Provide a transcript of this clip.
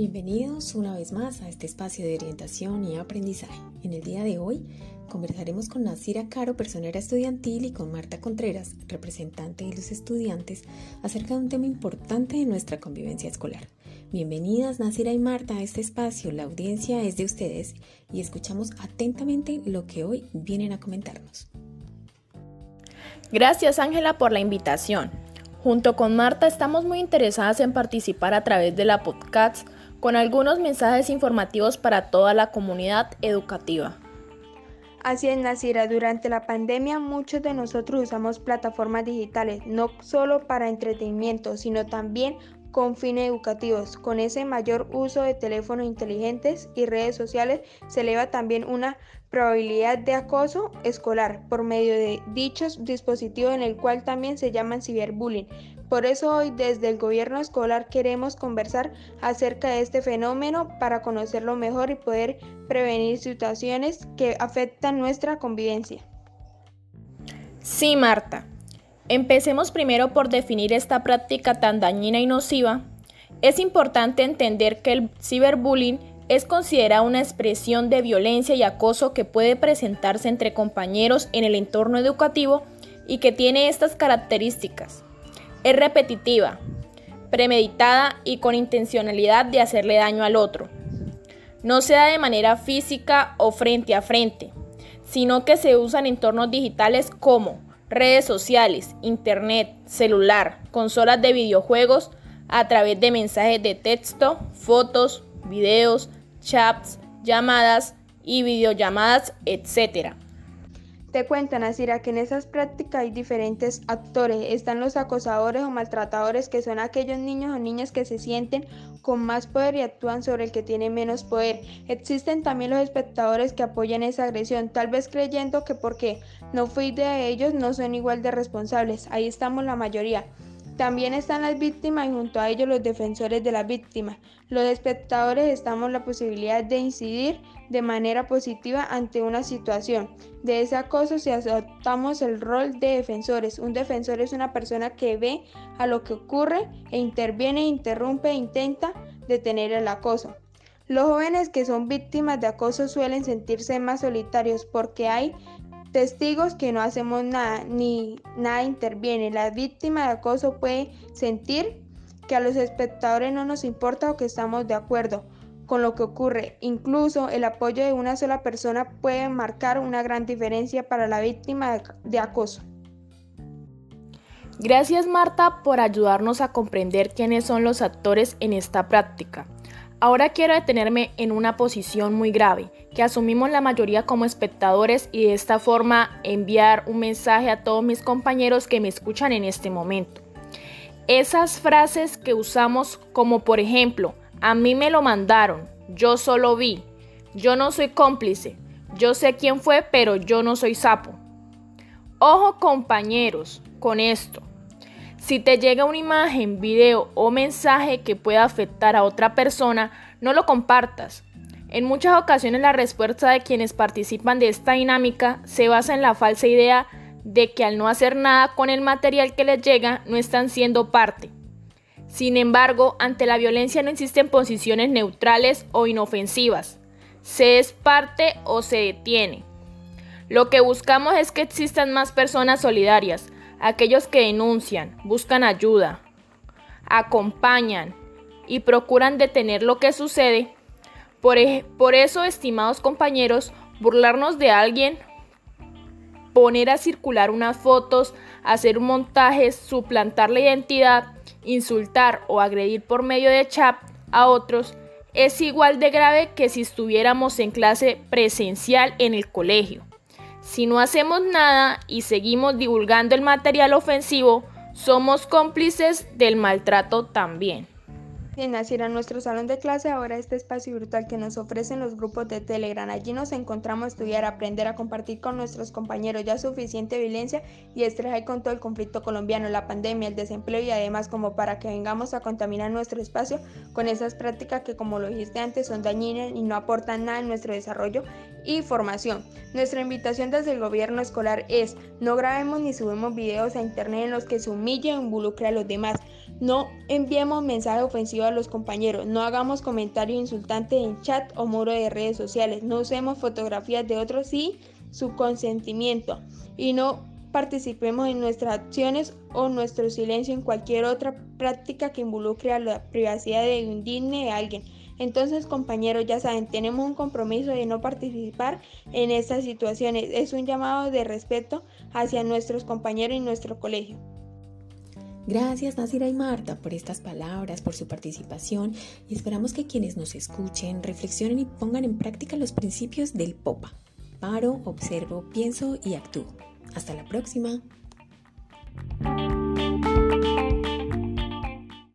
Bienvenidos una vez más a este espacio de orientación y aprendizaje. En el día de hoy conversaremos con Nasira Caro, personera estudiantil, y con Marta Contreras, representante de los estudiantes, acerca de un tema importante de nuestra convivencia escolar. Bienvenidas Nasira y Marta a este espacio. La audiencia es de ustedes y escuchamos atentamente lo que hoy vienen a comentarnos. Gracias Ángela por la invitación. Junto con Marta estamos muy interesadas en participar a través de la podcast con algunos mensajes informativos para toda la comunidad educativa. Así es, Nasira, durante la pandemia muchos de nosotros usamos plataformas digitales, no solo para entretenimiento, sino también con fines educativos. Con ese mayor uso de teléfonos inteligentes y redes sociales se eleva también una probabilidad de acoso escolar por medio de dichos dispositivos en el cual también se llaman ciberbullying. Por eso hoy desde el gobierno escolar queremos conversar acerca de este fenómeno para conocerlo mejor y poder prevenir situaciones que afectan nuestra convivencia. Sí, Marta. Empecemos primero por definir esta práctica tan dañina y nociva. Es importante entender que el ciberbullying es considerada una expresión de violencia y acoso que puede presentarse entre compañeros en el entorno educativo y que tiene estas características. Es repetitiva, premeditada y con intencionalidad de hacerle daño al otro. No se da de manera física o frente a frente, sino que se usa en entornos digitales como redes sociales, internet, celular, consolas de videojuegos, a través de mensajes de texto, fotos, videos, chats, llamadas y videollamadas, etc. Te cuentan, Asira, que en esas prácticas hay diferentes actores. Están los acosadores o maltratadores, que son aquellos niños o niñas que se sienten con más poder y actúan sobre el que tiene menos poder. Existen también los espectadores que apoyan esa agresión, tal vez creyendo que porque no fui de ellos no son igual de responsables. Ahí estamos la mayoría. También están las víctimas y junto a ellos los defensores de la víctima. Los espectadores estamos la posibilidad de incidir de manera positiva ante una situación. De ese acoso si adoptamos el rol de defensores. Un defensor es una persona que ve a lo que ocurre e interviene, interrumpe e intenta detener el acoso. Los jóvenes que son víctimas de acoso suelen sentirse más solitarios porque hay testigos que no hacemos nada ni nada interviene. La víctima de acoso puede sentir que a los espectadores no nos importa o que estamos de acuerdo con lo que ocurre. Incluso el apoyo de una sola persona puede marcar una gran diferencia para la víctima de acoso. Gracias Marta por ayudarnos a comprender quiénes son los actores en esta práctica. Ahora quiero detenerme en una posición muy grave, que asumimos la mayoría como espectadores y de esta forma enviar un mensaje a todos mis compañeros que me escuchan en este momento. Esas frases que usamos como por ejemplo, a mí me lo mandaron, yo solo vi, yo no soy cómplice, yo sé quién fue, pero yo no soy sapo. Ojo compañeros con esto. Si te llega una imagen, video o mensaje que pueda afectar a otra persona, no lo compartas. En muchas ocasiones la respuesta de quienes participan de esta dinámica se basa en la falsa idea de que al no hacer nada con el material que les llega no están siendo parte. Sin embargo, ante la violencia no existen posiciones neutrales o inofensivas. Se es parte o se detiene. Lo que buscamos es que existan más personas solidarias, aquellos que denuncian, buscan ayuda, acompañan y procuran detener lo que sucede. Por, por, eso, estimados compañeros, burlarnos de alguien, poner a circular unas fotos, hacer un montaje, suplantar la identidad, insultar o agredir por medio de chat a otros, es igual de grave que si estuviéramos en clase presencial en el colegio. Si no hacemos nada y seguimos divulgando el material ofensivo, somos cómplices del maltrato también. Bien, así era nuestro salón de clase, ahora este espacio virtual que nos ofrecen los grupos de Telegram. Allí nos encontramos a estudiar, aprender, a compartir con nuestros compañeros. Ya suficiente violencia y estrés con todo el conflicto colombiano, la pandemia, el desempleo y además como para que vengamos a contaminar nuestro espacio con esas prácticas que como lo dijiste antes son dañinas y no aportan nada en nuestro desarrollo y formación. Nuestra invitación desde el gobierno escolar es no grabemos ni subimos videos a internet en los que se humille o involucre a los demás. No enviemos mensajes ofensivos a los compañeros, no hagamos comentarios insultantes en chat o muro de redes sociales, no usemos fotografías de otros sin su consentimiento y no participemos en nuestras acciones o nuestro silencio en cualquier otra práctica que involucre a la privacidad de indigne a alguien. Entonces, compañeros, ya saben, tenemos un compromiso de no participar en estas situaciones. Es un llamado de respeto hacia nuestros compañeros y nuestro colegio. Gracias Nasira y Marta por estas palabras, por su participación y esperamos que quienes nos escuchen reflexionen y pongan en práctica los principios del POPA. Paro, observo, pienso y actúo. Hasta la próxima.